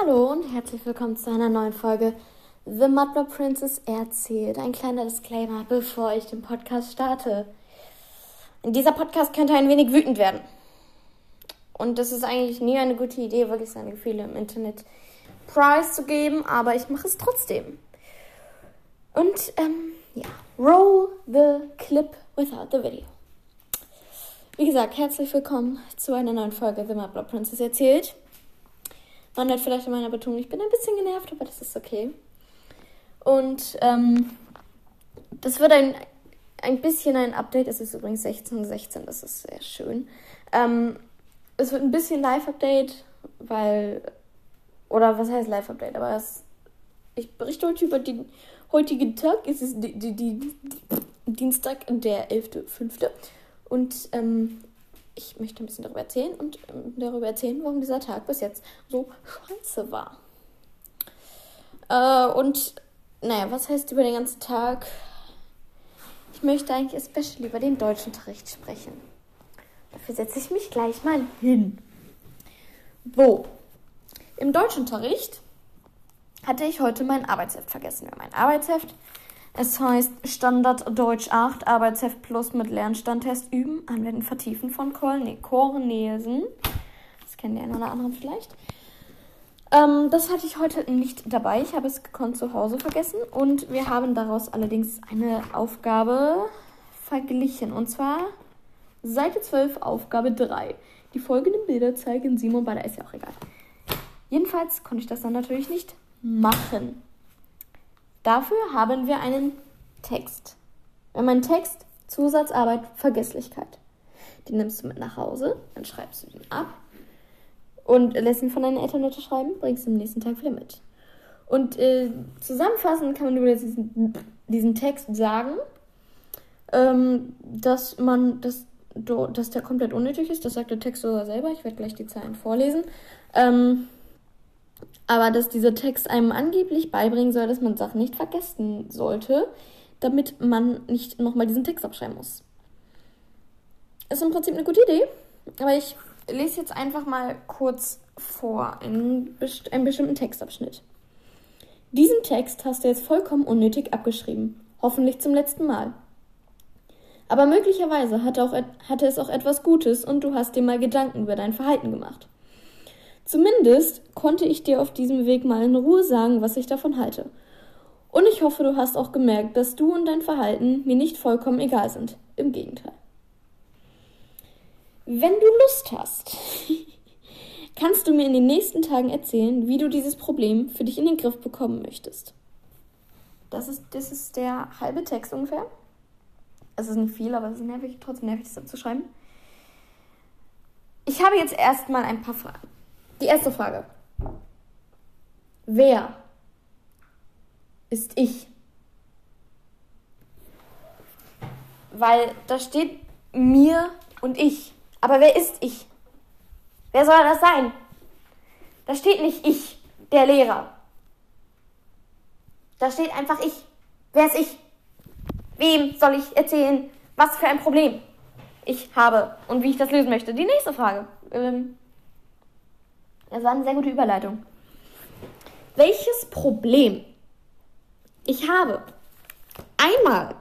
Hallo und herzlich willkommen zu einer neuen Folge The Mudblood Princess erzählt. Ein kleiner Disclaimer, bevor ich den Podcast starte. Dieser Podcast könnte ein wenig wütend werden. Und das ist eigentlich nie eine gute Idee, wirklich seine Gefühle im Internet preiszugeben, aber ich mache es trotzdem. Und ähm, ja, roll the clip without the video. Wie gesagt, herzlich willkommen zu einer neuen Folge The Mudblood Princess erzählt. Man hört vielleicht in meiner Betonung, ich bin ein bisschen genervt, aber das ist okay. Und ähm, das wird ein, ein bisschen ein Update. Es ist übrigens 16.16, 16, das ist sehr schön. Ähm, es wird ein bisschen Live-Update, weil. Oder was heißt Live-Update? Aber es, ich berichte heute über den heutigen Tag. Es ist die, die, die, Dienstag, der 11.05. Und ähm, ich möchte ein bisschen darüber erzählen und ähm, darüber erzählen, warum dieser Tag bis jetzt so scheiße war. Äh, und naja, was heißt über den ganzen Tag? Ich möchte eigentlich especially über den Deutschunterricht sprechen. Dafür setze ich mich gleich mal hin. Wo? Im Deutschunterricht hatte ich heute mein Arbeitsheft vergessen. Mein Arbeitsheft es heißt Standard Deutsch 8, Arbeitsheft Plus mit Lernstandtest üben, anwenden, vertiefen von Kornesen. Das kennen die einen oder anderen vielleicht. Ähm, das hatte ich heute nicht dabei. Ich habe es gekonnt zu Hause vergessen. Und wir haben daraus allerdings eine Aufgabe verglichen. Und zwar Seite 12, Aufgabe 3. Die folgenden Bilder zeigen Simon bei der ist ja auch egal. Jedenfalls konnte ich das dann natürlich nicht machen. Dafür haben wir einen Text. Wir haben einen Text, Zusatzarbeit, Vergesslichkeit. Den nimmst du mit nach Hause, dann schreibst du den ab und lässt ihn von deinen Eltern unterschreiben, bringst ihn am nächsten Tag wieder mit. Und äh, zusammenfassend kann man über diesen, diesen Text sagen, ähm, dass man, dass, dass der komplett unnötig ist. Das sagt der Text sogar selber. Ich werde gleich die Zeilen vorlesen. Ähm, aber dass dieser Text einem angeblich beibringen soll, dass man Sachen nicht vergessen sollte, damit man nicht nochmal diesen Text abschreiben muss. Ist im Prinzip eine gute Idee, aber ich lese jetzt einfach mal kurz vor einen, einen bestimmten Textabschnitt. Diesen Text hast du jetzt vollkommen unnötig abgeschrieben, hoffentlich zum letzten Mal. Aber möglicherweise hatte, auch, hatte es auch etwas Gutes und du hast dir mal Gedanken über dein Verhalten gemacht. Zumindest konnte ich dir auf diesem Weg mal in Ruhe sagen, was ich davon halte. Und ich hoffe, du hast auch gemerkt, dass du und dein Verhalten mir nicht vollkommen egal sind. Im Gegenteil. Wenn du Lust hast, kannst du mir in den nächsten Tagen erzählen, wie du dieses Problem für dich in den Griff bekommen möchtest. Das ist, das ist der halbe Text ungefähr. Es ist nicht viel, aber es ist nervig, trotzdem nervig, das abzuschreiben. Ich habe jetzt erstmal ein paar Fragen. Die erste Frage. Wer ist ich? Weil da steht mir und ich. Aber wer ist ich? Wer soll das sein? Da steht nicht ich, der Lehrer. Da steht einfach ich. Wer ist ich? Wem soll ich erzählen, was für ein Problem ich habe und wie ich das lösen möchte? Die nächste Frage. Ähm, das war eine sehr gute Überleitung. Welches Problem ich habe, einmal,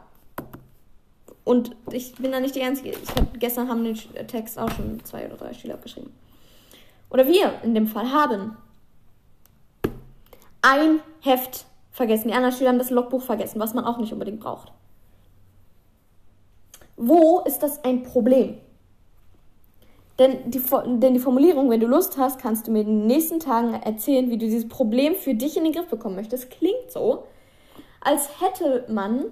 und ich bin da nicht die Einzige, ich hab, gestern haben den Text auch schon zwei oder drei Schüler abgeschrieben. Oder wir in dem Fall haben ein Heft vergessen. Die anderen Schüler haben das Logbuch vergessen, was man auch nicht unbedingt braucht. Wo ist das ein Problem? Denn die, denn die Formulierung, wenn du Lust hast, kannst du mir in den nächsten Tagen erzählen, wie du dieses Problem für dich in den Griff bekommen möchtest. Klingt so, als hätte man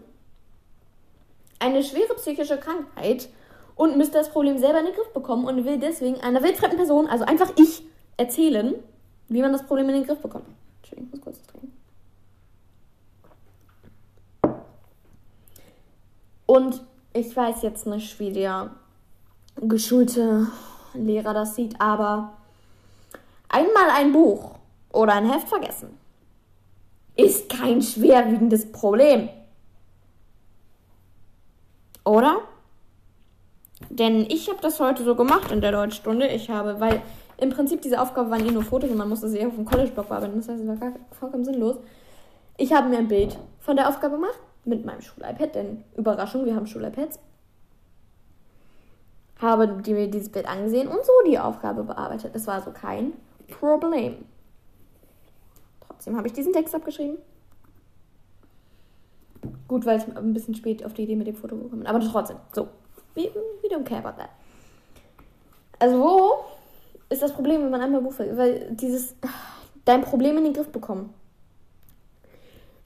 eine schwere psychische Krankheit und müsste das Problem selber in den Griff bekommen und will deswegen einer wildfremden Person, also einfach ich, erzählen, wie man das Problem in den Griff bekommt. Entschuldigung, ich muss kurz trinken. Und ich weiß jetzt nicht, wie der geschulte Lehrer das sieht, aber einmal ein Buch oder ein Heft vergessen ist kein schwerwiegendes Problem. Oder? Denn ich habe das heute so gemacht in der Deutschstunde. Ich habe, weil im Prinzip, diese Aufgabe waren eh nur Fotos und man musste sie auf dem College-Blog bearbeiten. Das heißt, es war gar, vollkommen sinnlos. Ich habe mir ein Bild von der Aufgabe gemacht mit meinem Schul-iPad, denn Überraschung, wir haben Schul-iPads. Habe mir dieses Bild angesehen und so die Aufgabe bearbeitet. Es war so kein Problem. Trotzdem habe ich diesen Text abgeschrieben. Gut, weil ich ein bisschen spät auf die Idee mit dem Foto gekommen bin. Aber trotzdem, so. We, we don't care about that. Also, wo ist das Problem, wenn man einmal Buch vergisst? Weil dieses, dein Problem in den Griff bekommen.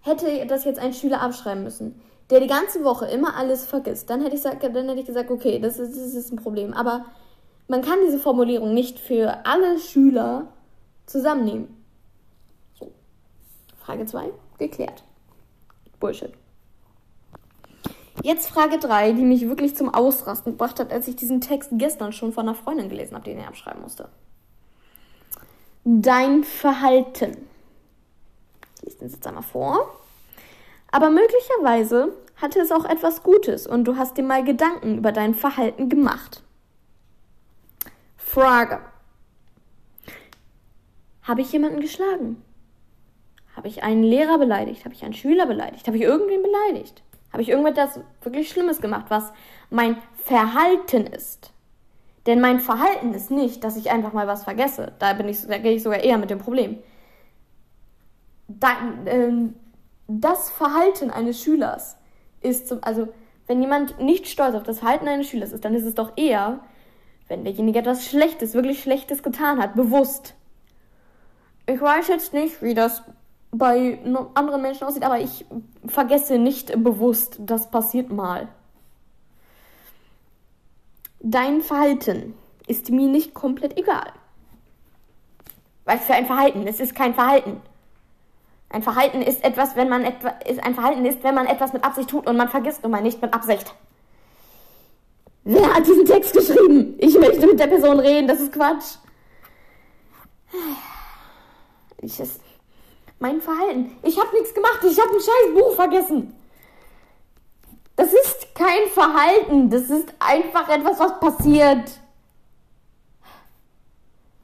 Hätte das jetzt ein Schüler abschreiben müssen, der die ganze Woche immer alles vergisst, dann hätte ich, dann hätte ich gesagt, okay, das ist, das ist ein Problem. Aber man kann diese Formulierung nicht für alle Schüler zusammennehmen. So. Frage 2, geklärt. Bullshit. Jetzt Frage 3, die mich wirklich zum Ausrasten gebracht hat, als ich diesen Text gestern schon von einer Freundin gelesen habe, den ich abschreiben musste. Dein Verhalten. Ich lese den jetzt einmal vor. Aber möglicherweise hatte es auch etwas Gutes und du hast dir mal Gedanken über dein Verhalten gemacht. Frage. Habe ich jemanden geschlagen? Habe ich einen Lehrer beleidigt? Habe ich einen Schüler beleidigt? Habe ich irgendwen beleidigt? Habe ich irgendetwas wirklich Schlimmes gemacht, was mein Verhalten ist? Denn mein Verhalten ist nicht, dass ich einfach mal was vergesse. Da bin ich, da gehe ich sogar eher mit dem Problem. Da, ähm, das Verhalten eines Schülers ist zum, also wenn jemand nicht stolz auf das Verhalten eines Schülers ist, dann ist es doch eher, wenn derjenige etwas Schlechtes, wirklich Schlechtes getan hat, bewusst. Ich weiß jetzt nicht, wie das bei anderen Menschen aussieht, aber ich vergesse nicht bewusst, das passiert mal. Dein Verhalten ist mir nicht komplett egal. Was für ein Verhalten? Es ist kein Verhalten. Ein Verhalten ist etwas, wenn man etwa, ist ein Verhalten ist, wenn man etwas mit Absicht tut und man vergisst und man nicht mit Absicht. Wer hat diesen Text geschrieben? Ich möchte mit der Person reden, das ist Quatsch. Ich ist, mein Verhalten. Ich habe nichts gemacht. Ich habe ein scheiß Buch vergessen. Das ist kein Verhalten. Das ist einfach etwas, was passiert.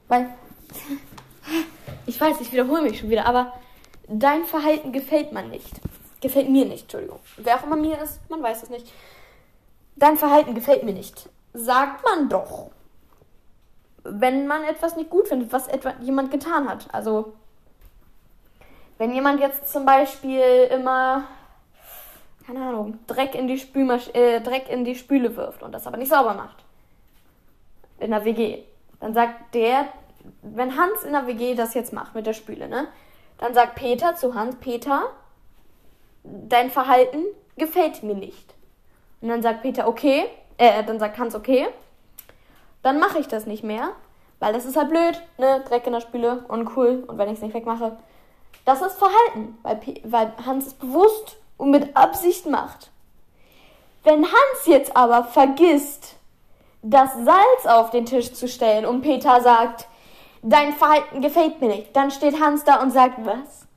Weil. Ich weiß, ich wiederhole mich schon wieder, aber dein Verhalten gefällt man nicht. Gefällt mir nicht, Entschuldigung. Wer auch immer mir ist, man weiß es nicht. Dein Verhalten gefällt mir nicht. Sagt man doch. Wenn man etwas nicht gut findet, was etwa jemand getan hat. Also wenn jemand jetzt zum Beispiel immer, keine Ahnung, Dreck in die, Spülmasch äh, Dreck in die Spüle wirft und das aber nicht sauber macht, in der WG, dann sagt der, wenn Hans in der WG das jetzt macht mit der Spüle, ne, dann sagt Peter zu Hans, Peter, dein Verhalten gefällt mir nicht. Und dann sagt Peter, okay, äh, dann sagt Hans, okay, dann mache ich das nicht mehr, weil das ist halt blöd, ne, Dreck in der Spüle, uncool, und wenn ich es nicht wegmache, das ist Verhalten, weil, weil Hans es bewusst und mit Absicht macht. Wenn Hans jetzt aber vergisst, das Salz auf den Tisch zu stellen und Peter sagt, dein Verhalten gefällt mir nicht, dann steht Hans da und sagt, was?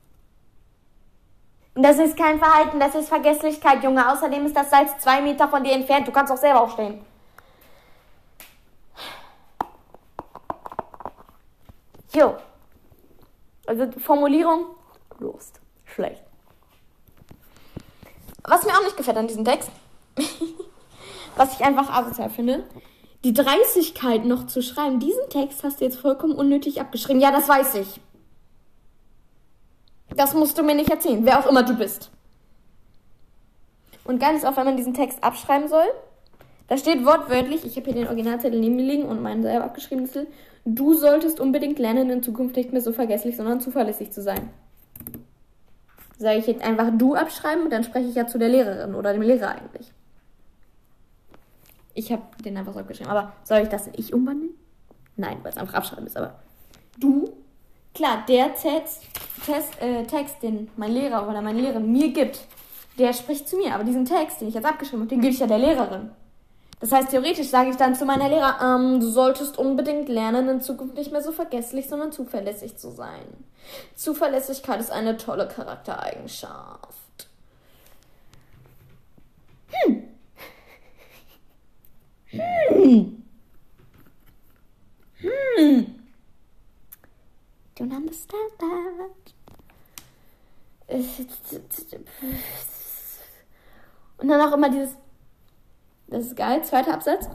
Das ist kein Verhalten, das ist Vergesslichkeit, Junge. Außerdem ist das Salz zwei Meter von dir entfernt. Du kannst auch selber aufstehen. Jo. Also Formulierung, Lust. Schlecht. Was mir auch nicht gefällt an diesem Text, was ich einfach asozial finde, die Dreistigkeit noch zu schreiben, diesen Text hast du jetzt vollkommen unnötig abgeschrieben. Ja, das weiß ich. Das musst du mir nicht erzählen, wer auch immer du bist. Und ganz oft, wenn man diesen Text abschreiben soll, da steht wortwörtlich, ich habe hier den Originalzettel neben mir liegen und meinen selber abgeschriebenen Zettel, du solltest unbedingt lernen, in Zukunft nicht mehr so vergesslich, sondern zuverlässig zu sein. Sage ich jetzt einfach du abschreiben und dann spreche ich ja zu der Lehrerin oder dem Lehrer eigentlich. Ich habe den einfach so abgeschrieben. Aber soll ich das in ich umwandeln? Nein, weil es einfach abschreiben ist. Aber du, klar, der Text, Test, äh, Text, den mein Lehrer oder meine Lehrerin mir gibt, der spricht zu mir. Aber diesen Text, den ich jetzt abgeschrieben habe, den gebe ich ja der Lehrerin. Das heißt, theoretisch sage ich dann zu meiner Lehrer, ähm, du solltest unbedingt lernen, in Zukunft nicht mehr so vergesslich, sondern zuverlässig zu sein. Zuverlässigkeit ist eine tolle Charaktereigenschaft. Hm. Hm. Hm. don't understand that. Und dann auch immer dieses, das ist geil, zweiter Absatz.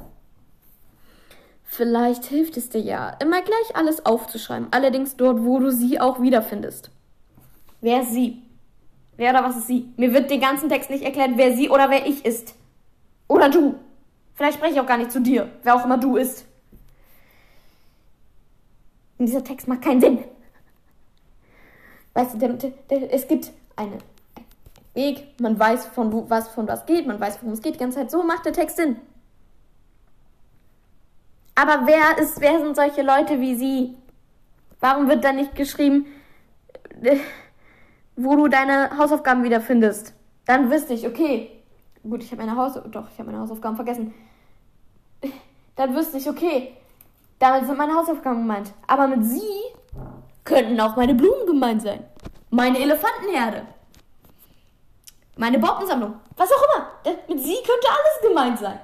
Vielleicht hilft es dir ja, immer gleich alles aufzuschreiben, allerdings dort, wo du sie auch wiederfindest. Wer ist sie? Wer oder was ist sie? Mir wird den ganzen Text nicht erklärt, wer sie oder wer ich ist. Oder du. Vielleicht spreche ich auch gar nicht zu dir, wer auch immer du ist. Und dieser Text macht keinen Sinn. Weißt du, der, der, es gibt einen Weg, man weiß, von wo, was von was geht, man weiß, worum es geht die ganze Zeit. So macht der Text Sinn. Aber wer ist, wer sind solche Leute wie sie? Warum wird da nicht geschrieben, äh, wo du deine Hausaufgaben wiederfindest? Dann wüsste ich, okay, gut, ich habe meine Haus, doch, ich habe meine Hausaufgaben vergessen. Dann wüsste ich, okay, damit sind meine Hausaufgaben gemeint. Aber mit sie könnten auch meine Blumen gemeint sein. Meine Elefantenherde. Meine Bautensammlung. Was auch immer. Mit sie könnte alles gemeint sein.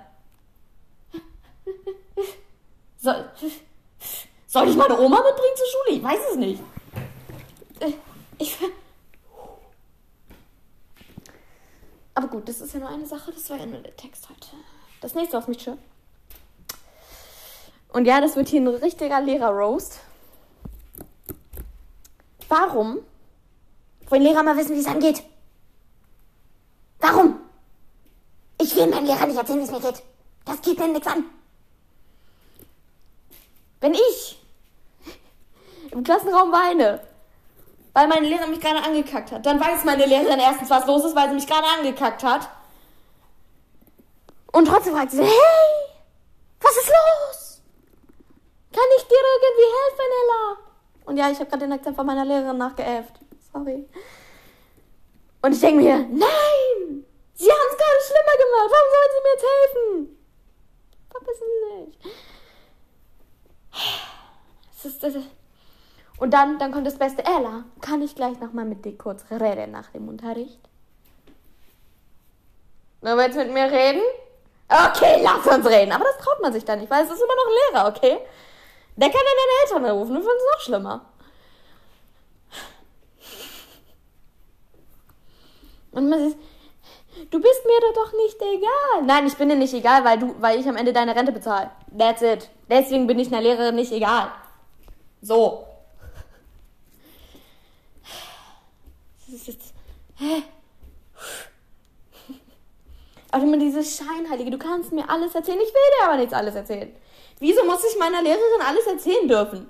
Soll, soll ich meine Oma mitbringen zur Schule? Ich weiß es nicht. Ich, aber gut, das ist ja nur eine Sache. Das war ja nur der Text heute. Das nächste auf mich schön. Und ja, das wird hier ein richtiger Lehrer-Roast. Warum wollen Lehrer mal wissen, wie es angeht? Warum? Ich will meinem Lehrer nicht erzählen, wie es mir geht. Das geht mir nichts an. Wenn ich im Klassenraum weine, weil meine Lehrerin mich gerade angekackt hat, dann weiß meine Lehrerin erstens, was los ist, weil sie mich gerade angekackt hat. Und trotzdem fragt sie, hey, was ist los? Kann ich dir irgendwie helfen, Ella? Und ja, ich habe gerade den Akzent von meiner Lehrerin nachgeäfft. Sorry. Und ich denke mir, nein! Sie haben es gerade schlimmer gemacht. Warum sollen Sie mir jetzt helfen? Verpissen Sie sich. Das ist. Und dann, dann kommt das Beste. Ella, kann ich gleich nochmal mit dir kurz reden nach dem Unterricht? Du willst mit mir reden? Okay, lass uns reden. Aber das traut man sich dann nicht, weil es ist immer noch Lehrer, okay? Der kann dann deine Eltern rufen, dann finden es noch schlimmer. Und man ist, du bist mir doch nicht egal. Nein, ich bin dir nicht egal, weil du, weil ich am Ende deine Rente bezahle. That's it. Deswegen bin ich einer Lehrerin nicht egal. So. Das ist jetzt, hä? Aber immer dieses Scheinheilige, du kannst mir alles erzählen, ich will dir aber nichts alles erzählen. Wieso muss ich meiner Lehrerin alles erzählen dürfen?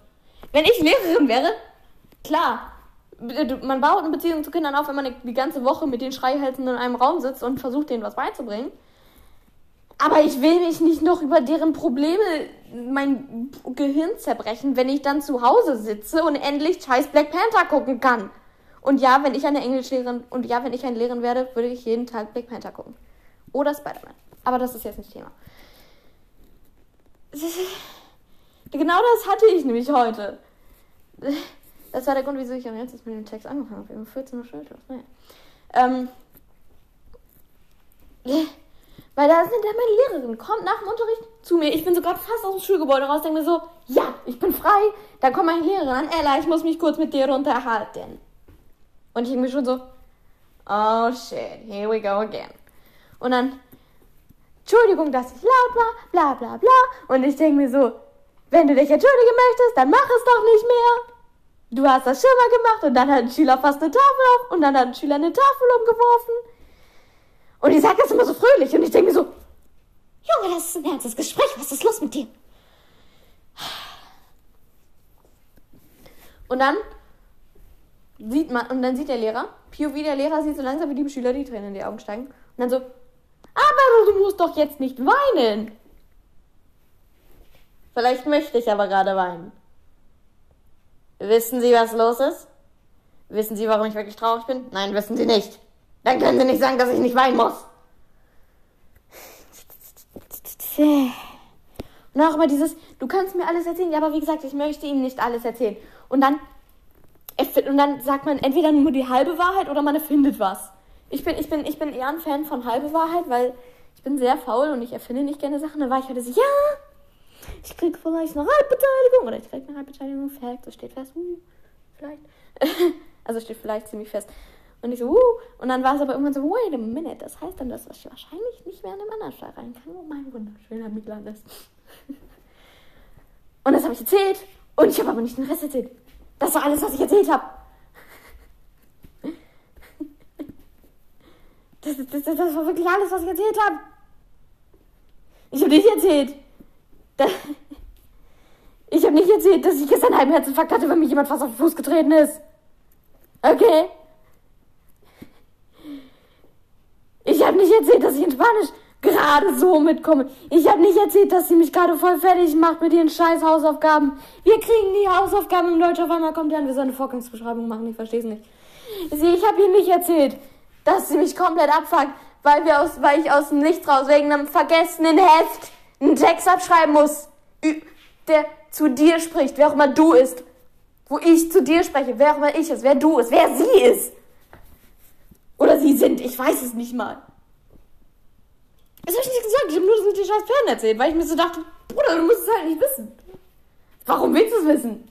Wenn ich Lehrerin wäre, klar, man baut eine Beziehung zu Kindern auf, wenn man die ganze Woche mit den Schreihälsen in einem Raum sitzt und versucht, denen was beizubringen. Aber ich will mich nicht noch über deren Probleme mein Gehirn zerbrechen, wenn ich dann zu Hause sitze und endlich scheiß Black Panther gucken kann. Und ja, wenn ich eine Englischlehrerin und ja, wenn ich eine Lehrerin werde, würde ich jeden Tag Black Panther gucken. Oder Spider-Man. Aber das ist jetzt nicht Thema. Genau das hatte ich nämlich heute. Das war der Grund, wieso ich am letzten mit dem Text angefangen habe. Um 14 Uhr Schulschluss. Naja. Ähm. Weil da sind ja meine Lehrerin, kommt nach dem Unterricht zu mir. Ich bin so gerade fast aus dem Schulgebäude raus, denke mir so, ja, ich bin frei. Da kommt meine Lehrerin an, Ella, ich muss mich kurz mit dir unterhalten. Und ich mir schon so, oh shit, here we go again. Und dann, Entschuldigung, dass ich laut war, bla bla bla. Und ich denke mir so, wenn du dich entschuldigen möchtest, dann mach es doch nicht mehr. Du hast das schon mal gemacht und dann hat ein Schüler fast eine Tafel auf und dann hat ein Schüler eine Tafel umgeworfen. Und die sagt das immer so fröhlich und ich denke mir so, Junge, das ist ein ernstes Gespräch, was ist los mit dir? Und dann sieht man, und dann sieht der Lehrer, POV der Lehrer sieht so langsam, wie die Schüler die Tränen in die Augen steigen. Und dann so, aber du musst doch jetzt nicht weinen. Vielleicht möchte ich aber gerade weinen. Wissen Sie, was los ist? Wissen Sie, warum ich wirklich traurig bin? Nein, wissen Sie nicht. Dann können Sie nicht sagen, dass ich nicht weinen muss. Und auch immer dieses, du kannst mir alles erzählen. Ja, aber wie gesagt, ich möchte Ihnen nicht alles erzählen. Und dann, und dann sagt man entweder nur die halbe Wahrheit oder man erfindet was. Ich bin, ich bin, ich bin eher ein Fan von halbe Wahrheit, weil ich bin sehr faul und ich erfinde nicht gerne Sachen. Dann war ich heute so, ja, ich krieg vielleicht eine Halbbeteiligung oder ich krieg eine Halbbeteiligung. Fact, das steht fest. Uh, vielleicht. also steht vielleicht ziemlich fest. Und ich so, uh, und dann war es aber irgendwann so, wait a minute, das heißt dann, dass ich wahrscheinlich nicht mehr in einem anderen rein kann, wo mein wunderschöner Migland ist. und das habe ich erzählt. Und ich habe aber nicht den Rest erzählt. Das war alles, was ich erzählt habe. Das, das, das, das, war wirklich alles, was ich erzählt habe. Ich habe nicht erzählt. Das, ich habe nicht erzählt, dass ich gestern einen halben Herzinfarkt hatte, weil mir jemand fast auf den Fuß getreten ist. Okay? Ich habe nicht erzählt, dass ich in Spanisch gerade so mitkomme. Ich habe nicht erzählt, dass sie mich gerade voll fertig macht mit ihren scheiß Hausaufgaben. Wir kriegen die Hausaufgaben im Deutsch, auf einmal kommt ihr an, wir sollen eine Vorgangsbeschreibung machen, ich verstehe es nicht. Ich habe ihr nicht erzählt, dass sie mich komplett abfuckt, weil, wir aus, weil ich aus dem Licht raus wegen einem vergessenen Heft einen Text abschreiben muss, der zu dir spricht, wer auch immer du ist. Wo ich zu dir spreche, wer auch immer ich ist, wer du ist, wer sie ist. Oder sie sind, ich weiß es nicht mal. Das habe ich nicht gesagt, ich habe nur das mit den scheiß Pferden erzählt, weil ich mir so dachte, Bruder, du musst es halt nicht wissen. Warum willst du es wissen?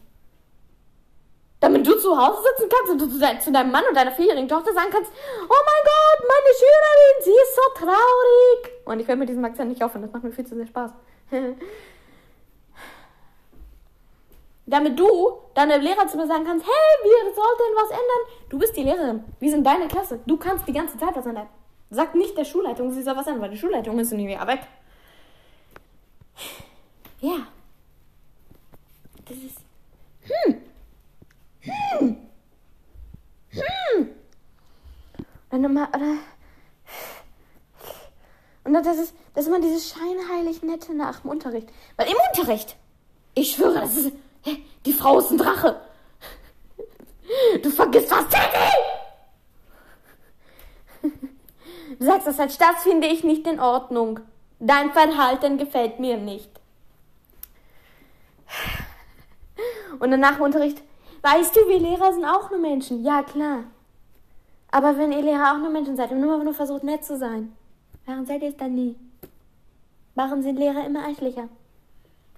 Damit du zu Hause sitzen kannst und du zu, deinem Mann und deiner vierjährigen Tochter sagen kannst, oh mein Gott, meine Schülerin, sie ist so traurig. Und ich werde mit diesem Akzent nicht aufhören, das macht mir viel zu sehr Spaß. Damit du deine Lehrer zu mir sagen kannst, hey, wir sollten was ändern. Du bist die Lehrerin. Wir sind deine Klasse. Du kannst die ganze Zeit was ändern. Sag nicht der Schulleitung, sie soll was ändern, weil die Schulleitung ist nie wieder weg. Ja. Das ist. Hm. Hm. Hm. Wenn du mal, oder, und das ist, das ist immer dieses scheinheilig nette nach dem Unterricht. Weil im Unterricht, ich schwöre, das ist, die Frau ist ein Drache. Du vergisst was, Teddy! Du sagst das als das finde ich nicht in Ordnung. Dein Verhalten gefällt mir nicht. Und dann nach dem Unterricht, weißt du, wir Lehrer sind auch nur Menschen. Ja, klar. Aber wenn ihr Lehrer auch nur Menschen seid und nur, nur versucht, nett zu sein, warum seid ihr es dann nie? Warum sind Lehrer immer eichlicher?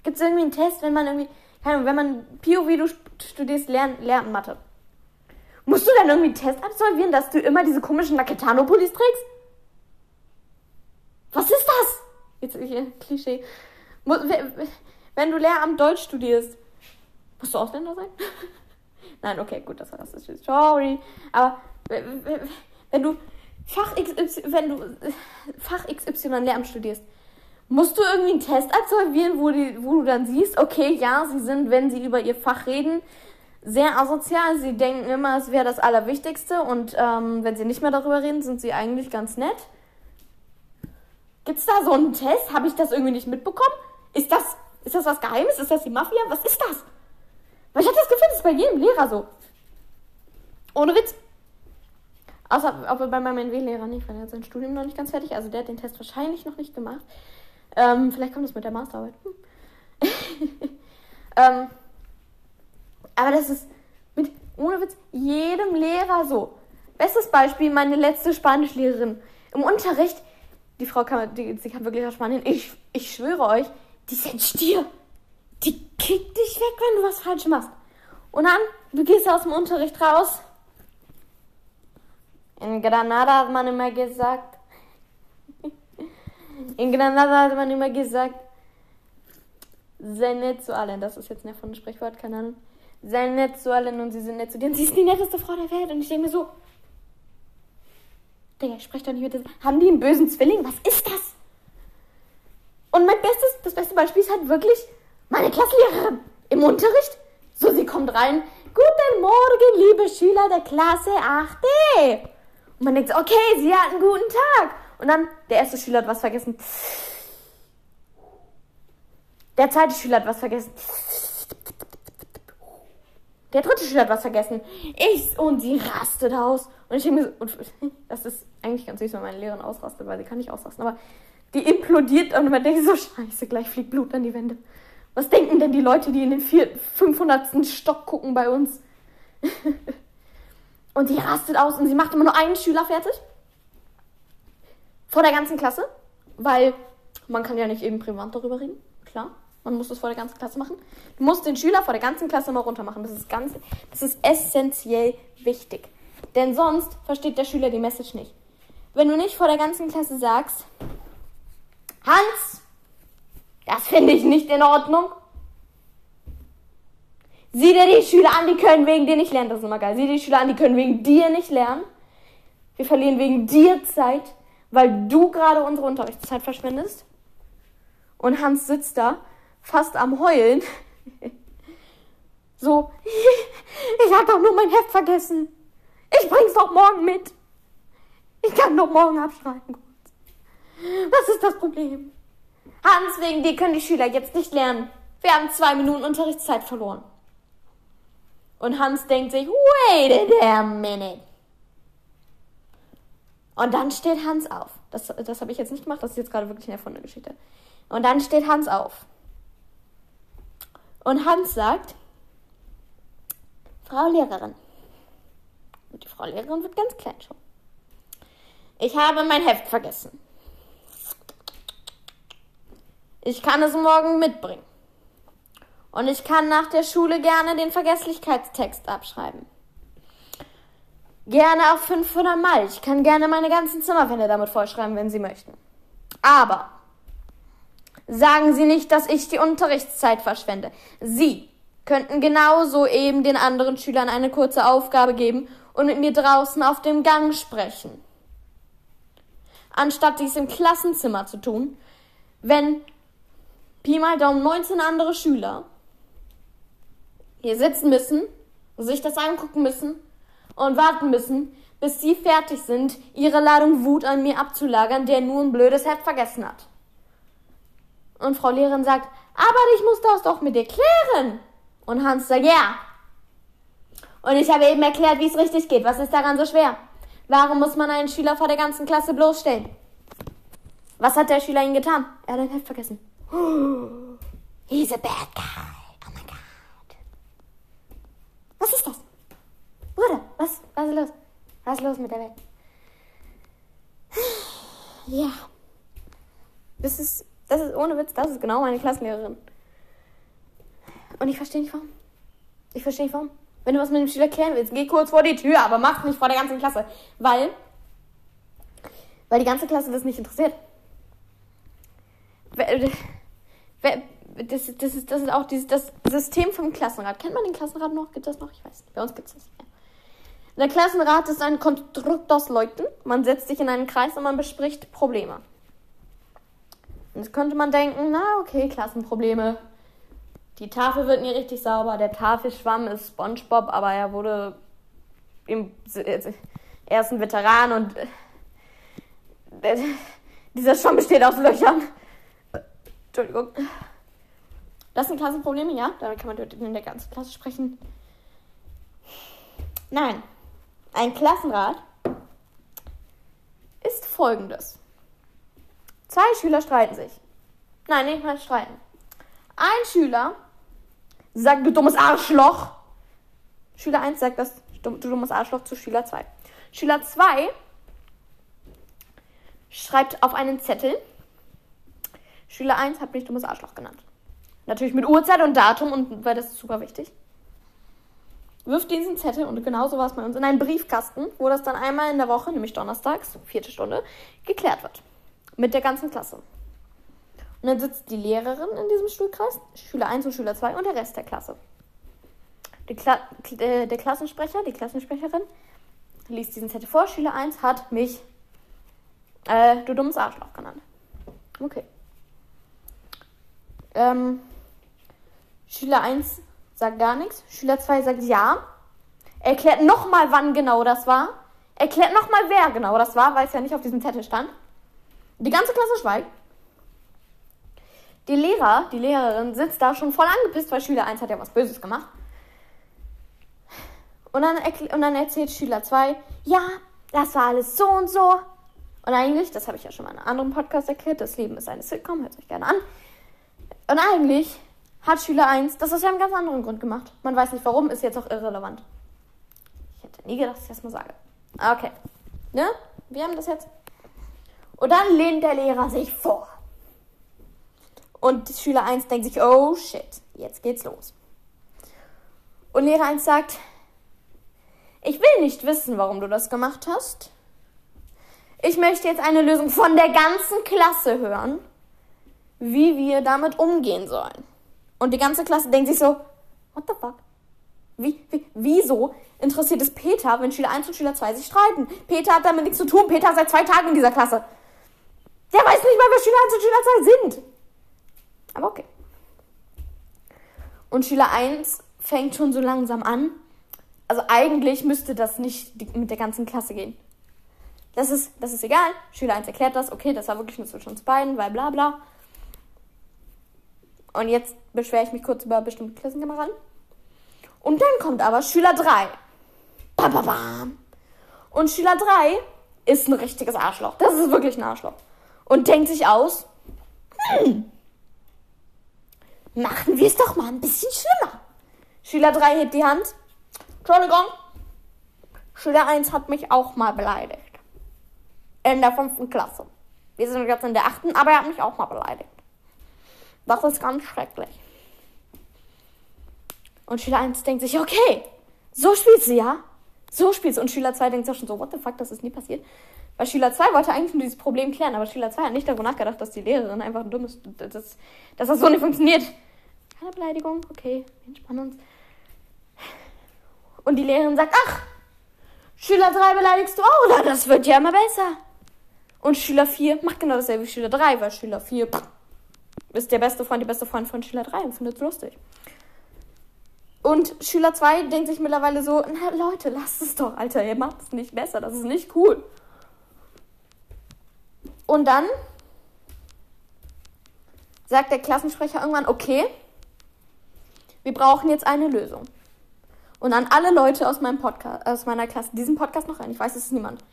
Gibt es irgendwie einen Test, wenn man irgendwie, keine Ahnung, wenn man POV du studierst, lernt, lernt Mathe. Musst du dann irgendwie einen Test absolvieren, dass du immer diese komischen Naketano-Pullis trägst? Was ist das? Jetzt hier, Klischee. Wenn du Lehramt Deutsch studierst, musst du Ausländer sein? Nein, okay, gut, das war das. Sorry. Aber wenn du Fach XY, wenn du Fach XY Lehramt studierst, musst du irgendwie einen Test absolvieren, wo, die, wo du dann siehst, okay, ja, sie sind, wenn sie über ihr Fach reden, sehr asozial. Sie denken immer, es wäre das Allerwichtigste und ähm, wenn sie nicht mehr darüber reden, sind sie eigentlich ganz nett. Gibt's da so einen Test? Habe ich das irgendwie nicht mitbekommen? Ist das, ist das was Geheimes? Ist das die Mafia? Was ist das? Weil ich hatte das Gefühl, das ist bei jedem Lehrer so. Ohne Witz. Außer aber bei meinem NW-Lehrer nicht, weil er hat sein Studium noch nicht ganz fertig. Also der hat den Test wahrscheinlich noch nicht gemacht. Ähm, vielleicht kommt das mit der Masterarbeit. Hm. ähm, aber das ist mit, ohne Witz, jedem Lehrer so. Bestes Beispiel, meine letzte Spanischlehrerin. Im Unterricht, die Frau kann, die, sie kann wirklich auch Spanien. Ich, ich schwöre euch, die ist ein Stier. Die kickt dich weg, wenn du was falsch machst. Und dann, du gehst aus dem Unterricht raus. In Granada hat man immer gesagt, in Granada hat man immer gesagt, sei nett zu allen. Das ist jetzt ein von Sprichwort, keine Ahnung. Sei nett zu allen und sie sind nett zu dir. Und sie ist die netteste Frau der Welt. Und ich denke mir so, Digga, ich spreche doch nicht mit das. Haben die einen bösen Zwilling? Was ist das? Und mein bestes, das beste Beispiel ist halt wirklich meine Klassenlehrerin im Unterricht. So, sie kommt rein. Guten Morgen, liebe Schüler der Klasse 8D. Und man denkt okay, sie hat einen guten Tag. Und dann, der erste Schüler hat was vergessen. Der zweite Schüler hat was vergessen. Der dritte Schüler hat was vergessen. Ich und sie rastet aus. Und ich denke mir so, das ist eigentlich ganz süß, wenn meine Lehrerin ausrastet, weil sie kann nicht ausrasten. Aber die implodiert und man denkt so, scheiße, gleich fliegt Blut an die Wände. Was denken denn die Leute, die in den 500. Stock gucken bei uns? und sie rastet aus und sie macht immer nur einen Schüler fertig. Vor der ganzen Klasse. Weil man kann ja nicht eben privat darüber reden. Klar. Man muss das vor der ganzen Klasse machen. Du musst den Schüler vor der ganzen Klasse mal runter machen. Das ist ganz, das ist essentiell wichtig. Denn sonst versteht der Schüler die Message nicht. Wenn du nicht vor der ganzen Klasse sagst, Hans, das finde ich nicht in Ordnung. Sieh dir die Schüler an, die können wegen dir nicht lernen. Das ist immer geil. Sieh dir die Schüler an, die können wegen dir nicht lernen. Wir verlieren wegen dir Zeit, weil du gerade unsere Unterrichtszeit verschwendest. Und Hans sitzt da, fast am Heulen. so, ich hab doch nur mein Heft vergessen. Ich bring's doch morgen mit. Ich kann doch morgen abschreiben. Was ist das Problem? Hans, wegen dir können die Schüler jetzt nicht lernen. Wir haben zwei Minuten Unterrichtszeit verloren. Und Hans denkt sich, wait a minute. Und dann steht Hans auf. Das, das habe ich jetzt nicht gemacht, das ist jetzt gerade wirklich eine erfundene Geschichte. Und dann steht Hans auf. Und Hans sagt, Frau Lehrerin. Und die Frau Lehrerin wird ganz klein schon. Ich habe mein Heft vergessen. Ich kann es morgen mitbringen. Und ich kann nach der Schule gerne den Vergesslichkeitstext abschreiben. Gerne auch 500 Mal. Ich kann gerne meine ganzen Zimmerwände damit vollschreiben, wenn Sie möchten. Aber sagen Sie nicht, dass ich die Unterrichtszeit verschwende. Sie könnten genauso eben den anderen Schülern eine kurze Aufgabe geben und mit mir draußen auf dem Gang sprechen. Anstatt dies im Klassenzimmer zu tun, wenn Pi mal Daumen 19 andere Schüler hier sitzen müssen, sich das angucken müssen und warten müssen, bis sie fertig sind, ihre Ladung Wut an mir abzulagern, der nur ein blödes Heft vergessen hat. Und Frau Lehrerin sagt, aber ich muss das doch mit dir klären. Und Hans sagt, ja. Und ich habe eben erklärt, wie es richtig geht. Was ist daran so schwer? Warum muss man einen Schüler vor der ganzen Klasse bloßstellen? Was hat der Schüler ihnen getan? Er hat ein Heft vergessen. He's a bad guy. Was ist das? Bruder, was, was ist los? Was ist los mit der Welt? Ja. Das ist, das ist ohne Witz, das ist genau meine Klassenlehrerin. Und ich verstehe nicht warum. Ich verstehe nicht warum. Wenn du was mit dem Schüler klären willst, geh kurz vor die Tür, aber mach nicht vor der ganzen Klasse. Weil, weil die ganze Klasse das nicht interessiert. das, das, ist, das ist auch dieses, das System vom Klassenrat. Kennt man den Klassenrat noch? Gibt es das noch? Ich weiß nicht. Bei uns gibt es das nicht mehr. Der Klassenrat ist ein Konstrukt aus Leuten. Man setzt sich in einen Kreis und man bespricht Probleme. Jetzt könnte man denken, na okay, Klassenprobleme. Die Tafel wird nie richtig sauber. Der Tafelschwamm ist SpongeBob, aber er wurde im, er ist ein Veteran und äh, dieser Schwamm besteht aus Löchern. Entschuldigung. Das sind Klassenprobleme, ja. Damit kann man in der ganzen Klasse sprechen. Nein. Ein Klassenrat ist folgendes. Zwei Schüler streiten sich. Nein, nicht mal streiten. Ein Schüler sagt, du dummes Arschloch. Schüler 1 sagt das, du dummes Arschloch zu Schüler 2. Schüler 2 schreibt auf einen Zettel, Schüler 1 hat mich dummes Arschloch genannt. Natürlich mit Uhrzeit und Datum, und weil das ist super wichtig. Wirft diesen Zettel, und genauso war es bei uns, in einen Briefkasten, wo das dann einmal in der Woche, nämlich donnerstags, vierte Stunde, geklärt wird. Mit der ganzen Klasse. Und dann sitzt die Lehrerin in diesem Stuhlkreis, Schüler 1 und Schüler 2 und der Rest der Klasse. Kla äh, der Klassensprecher, die Klassensprecherin, liest diesen Zettel vor. Schüler 1 hat mich äh, du dummes Arschloch genannt. Okay. Ähm, Schüler 1 sagt gar nichts. Schüler 2 sagt ja. Erklärt nochmal, wann genau das war. Erklärt nochmal, wer genau das war, weil es ja nicht auf diesem Zettel stand. Die ganze Klasse schweigt. Die Lehrer, die Lehrerin sitzt da schon voll angepisst, weil Schüler 1 hat ja was Böses gemacht. Und dann, und dann erzählt Schüler 2, ja, das war alles so und so. Und eigentlich, das habe ich ja schon mal in einem anderen Podcast erklärt, das Leben ist eine Sitcom, hört euch gerne an. Und eigentlich hat Schüler 1 das aus einem ganz anderen Grund gemacht. Man weiß nicht warum, ist jetzt auch irrelevant. Ich hätte nie gedacht, dass ich das mal sage. Okay. Ne? Wir haben das jetzt. Und dann lehnt der Lehrer sich vor. Und Schüler 1 denkt sich, oh shit, jetzt geht's los. Und Lehrer 1 sagt, ich will nicht wissen, warum du das gemacht hast. Ich möchte jetzt eine Lösung von der ganzen Klasse hören, wie wir damit umgehen sollen. Und die ganze Klasse denkt sich so, what the fuck? Wie, wie, wieso interessiert es Peter, wenn Schüler 1 und Schüler 2 sich streiten? Peter hat damit nichts zu tun. Peter ist seit zwei Tagen in dieser Klasse. Der weiß nicht mal, wer Schüler 1 und Schüler 2 sind. Aber okay. Und Schüler 1 fängt schon so langsam an. Also eigentlich müsste das nicht mit der ganzen Klasse gehen. Das ist, das ist egal. Schüler 1 erklärt das. Okay, das war wirklich nur zwischen uns beiden, weil bla bla. Und jetzt beschwere ich mich kurz über bestimmte Klassenkameraden. Und dann kommt aber Schüler 3. Bababam. Und Schüler 3 ist ein richtiges Arschloch. Das ist wirklich ein Arschloch. Und denkt sich aus, hm, machen wir es doch mal ein bisschen schlimmer. Schüler 3 hebt die Hand. Entschuldigung. Schüler 1 hat mich auch mal beleidigt. In der fünften Klasse. Wir sind jetzt in der achten, aber er hat mich auch mal beleidigt. Das ist ganz schrecklich. Und Schüler 1 denkt sich, okay, so spielt sie, ja? So spielt sie. Und Schüler 2 denkt sich schon so, what the fuck, das ist nie passiert. Weil Schüler 2 wollte eigentlich nur dieses Problem klären, aber Schüler 2 hat nicht darüber nachgedacht, dass die Lehrerin einfach ein dummes, dass, dass das so nicht funktioniert. Keine Beleidigung, okay, wir entspannen uns. Und die Lehrerin sagt, ach, Schüler 3 beleidigst du auch, oder? Das wird ja immer besser. Und Schüler 4 macht genau dasselbe wie Schüler 3, weil Schüler 4 pff, ist der beste Freund, die beste Freund von Schüler 3 und findet es lustig. Und Schüler 2 denkt sich mittlerweile so, na Leute, lasst es doch, Alter, ihr macht es nicht besser, das ist nicht cool. Und dann sagt der Klassensprecher irgendwann, okay, wir brauchen jetzt eine Lösung. Und an alle Leute aus meinem Podcast, aus meiner Klasse, diesen Podcast noch rein, ich weiß, es ist niemand.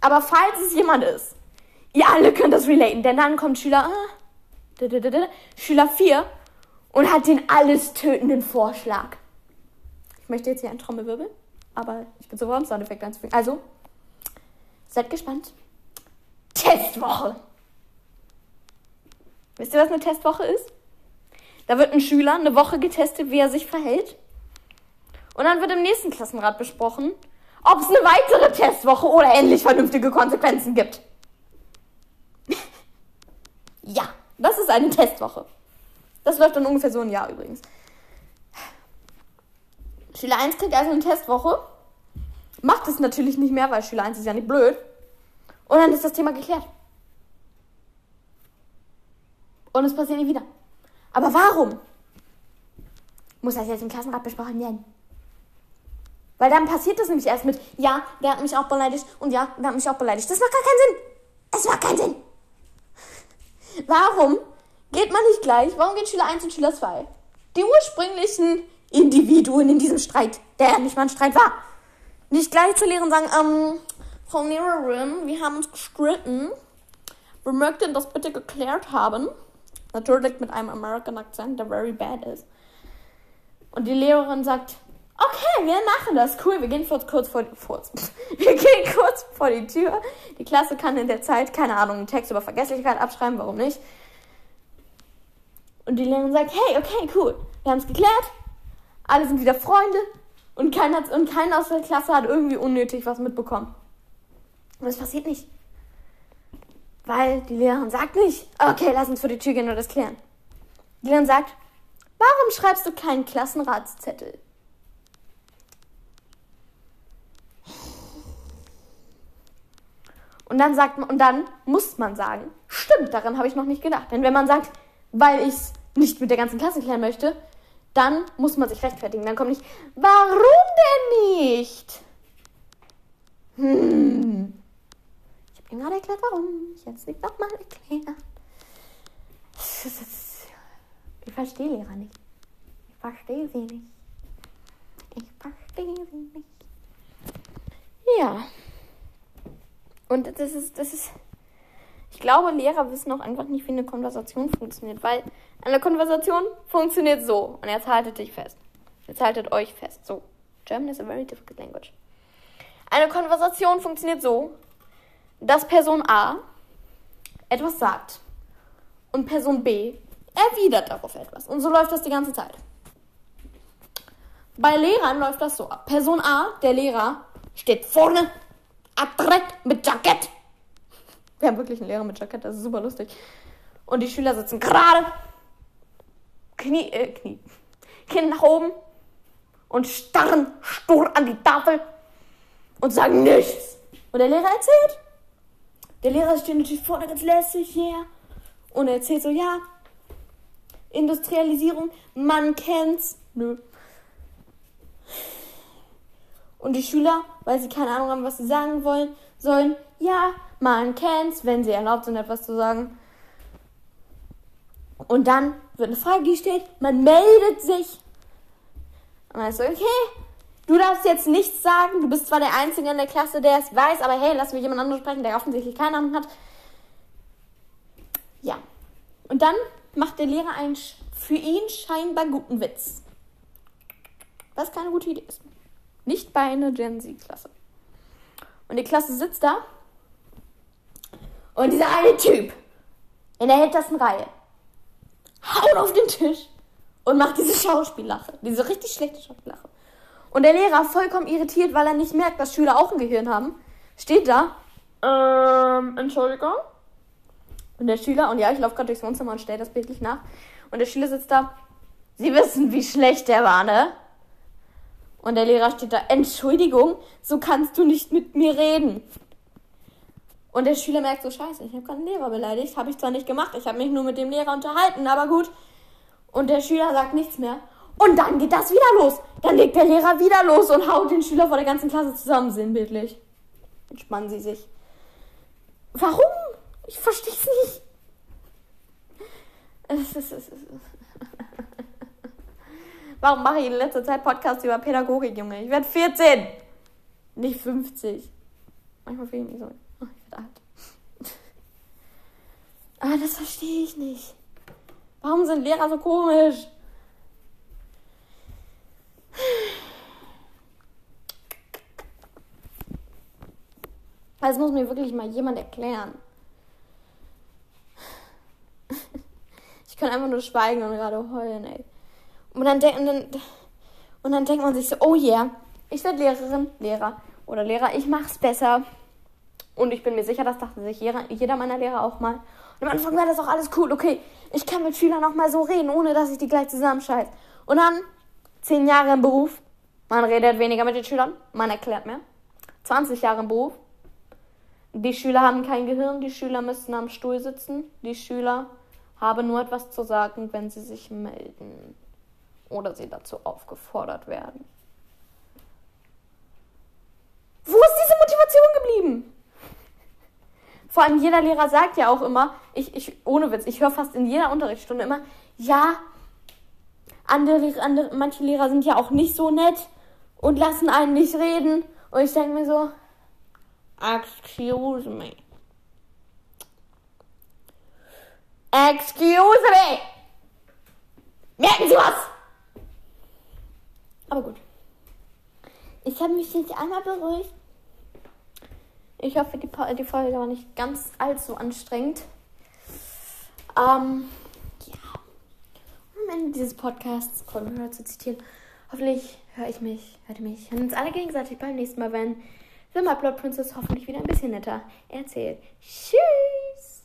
Aber falls es jemand ist, ihr alle könnt das relaten, denn dann kommt Schüler, ah, Schüler 4 und hat den alles tötenden Vorschlag. Ich möchte jetzt hier einen Trommelwirbel, aber ich bin so warm, Soundeffekt einzufügen. Also, seid gespannt. Testwoche. Wisst ihr, was eine Testwoche ist? Da wird ein Schüler eine Woche getestet, wie er sich verhält. Und dann wird im nächsten Klassenrat besprochen, ob es eine weitere Testwoche oder endlich vernünftige Konsequenzen gibt. ja, das ist eine Testwoche. Das läuft dann ungefähr so ein Jahr übrigens. Schüler 1 kriegt also eine Testwoche. Macht es natürlich nicht mehr, weil Schüler 1 ist ja nicht blöd. Und dann ist das Thema geklärt. Und es passiert nie wieder. Aber warum? Muss das jetzt im Klassenrat besprochen werden? Weil dann passiert das nämlich erst mit, ja, der hat mich auch beleidigt und ja, der hat mich auch beleidigt. Das macht gar keinen Sinn. Es macht keinen Sinn. Warum geht man nicht gleich? Warum gehen Schüler 1 und Schüler 2? Die ursprünglichen Individuen in diesem Streit, der ja nicht mal ein Streit war. Nicht gleich zu Lehren sagen, ähm, Frau Lehrerin, wir haben uns gestritten. Wir möchten das bitte geklärt haben. Natürlich mit einem American Akzent, der very bad ist. Und die Lehrerin sagt, okay, wir machen das. Cool, wir gehen kurz, kurz vor, vor wir gehen kurz vor die Tür. Die Klasse kann in der Zeit, keine Ahnung, einen Text über Vergesslichkeit abschreiben, warum nicht? Und die Lehrerin sagt, hey, okay, cool, wir haben es geklärt. Alle sind wieder Freunde und keiner, und keiner aus der Klasse hat irgendwie unnötig was mitbekommen. Und es passiert nicht. Weil die Lehrerin sagt nicht, okay, lass uns vor die Tür gehen und das klären. Die Lehrerin sagt, warum schreibst du keinen Klassenratszettel? Und dann sagt man, und dann muss man sagen, stimmt, daran habe ich noch nicht gedacht. Denn wenn man sagt, weil ich es nicht mit der ganzen Klasse klären möchte, dann muss man sich rechtfertigen. Dann kommt nicht, warum denn nicht? Hm. Ihm gerade erklärt, warum. Ich jetzt nicht nochmal erklären. Ich verstehe Lehrer nicht. Ich verstehe sie nicht. Ich verstehe sie nicht. Ja. Und das ist, das ist. Ich glaube, Lehrer wissen auch einfach nicht, wie eine Konversation funktioniert, weil eine Konversation funktioniert so. Und jetzt haltet dich fest. Jetzt haltet euch fest. So. German is a very difficult language. Eine Konversation funktioniert so, dass Person A etwas sagt und Person B erwidert darauf etwas. Und so läuft das die ganze Zeit. Bei Lehrern läuft das so ab. Person A, der Lehrer, steht vorne, adrett mit Jackett. Wir haben wirklich einen Lehrer mit Jackett, das ist super lustig. Und die Schüler sitzen gerade, Knie, äh, Knie, Kinn nach oben und starren stur an die Tafel und sagen nichts. Und der Lehrer erzählt. Der Lehrer steht natürlich vorne ganz lässig, yeah. Und er erzählt so, ja, Industrialisierung, man kennt's. Nö. Und die Schüler, weil sie keine Ahnung haben, was sie sagen wollen, sollen, ja, man kennt's, wenn sie erlaubt sind, etwas zu sagen. Und dann wird eine Frage gestellt, man meldet sich. Und dann ist so, okay, du darfst jetzt nichts sagen, du bist zwar der Einzige in der Klasse, der es weiß, aber hey, lass mich jemand anderes sprechen, der offensichtlich keine Ahnung hat. Ja. Und dann macht der Lehrer einen für ihn scheinbar guten Witz. Was keine gute Idee ist. Nicht bei einer Gen Z-Klasse. Und die Klasse sitzt da. Und dieser eine Typ in der hintersten Reihe haut auf den Tisch und macht diese Schauspiellache. Diese richtig schlechte Schauspiellache. Und der Lehrer, vollkommen irritiert, weil er nicht merkt, dass Schüler auch ein Gehirn haben, steht da. Ähm, Entschuldigung. Und der Schüler, und ja, ich laufe gerade durchs Wohnzimmer und stelle das bildlich nach. Und der Schüler sitzt da. Sie wissen, wie schlecht der war, ne? Und der Lehrer steht da. Entschuldigung, so kannst du nicht mit mir reden. Und der Schüler merkt so, scheiße, ich habe gerade einen Lehrer beleidigt. Habe ich zwar nicht gemacht, ich habe mich nur mit dem Lehrer unterhalten, aber gut. Und der Schüler sagt nichts mehr. Und dann geht das wieder los. Dann legt der Lehrer wieder los und haut den Schüler vor der ganzen Klasse zusammen, sinnbildlich. Entspannen sie sich. Warum? Ich verstehe es nicht. Warum mache ich in letzter Zeit Podcasts über Pädagogik, Junge? Ich werde 14. Nicht 50. Manchmal fehlen die so. Oh, ich werde alt. Aber das verstehe ich nicht. Warum sind Lehrer so komisch? Das muss mir wirklich mal jemand erklären. Ich kann einfach nur schweigen und gerade heulen, ey. Und dann, und dann, und dann denkt man sich so, oh yeah, ich werde Lehrerin, Lehrer oder Lehrer, ich mach's besser. Und ich bin mir sicher, das dachte sich jeder, jeder meiner Lehrer auch mal. Und am Anfang war das auch alles cool, okay, ich kann mit Schülern auch mal so reden, ohne dass ich die gleich zusammenscheiße. Und dann, zehn Jahre im Beruf, man redet weniger mit den Schülern, man erklärt mehr. 20 Jahre im Beruf, die Schüler haben kein Gehirn, die Schüler müssen am Stuhl sitzen, die Schüler haben nur etwas zu sagen, wenn sie sich melden oder sie dazu aufgefordert werden. Wo ist diese Motivation geblieben? Vor allem jeder Lehrer sagt ja auch immer, ich, ich ohne Witz, ich höre fast in jeder Unterrichtsstunde immer, ja, andere, andere, manche Lehrer sind ja auch nicht so nett und lassen einen nicht reden. Und ich denke mir so, excuse me. Excuse me! Merken Sie was! Aber gut. Ich habe mich jetzt einmal beruhigt. Ich hoffe, die, die Folge war nicht ganz allzu anstrengend. Ähm. Ende dieses Podcasts, Conrad zu zitieren, hoffentlich höre ich mich, hört ihr mich, hören uns alle gegenseitig beim nächsten Mal, wenn The My Princess hoffentlich wieder ein bisschen netter erzählt. Tschüss!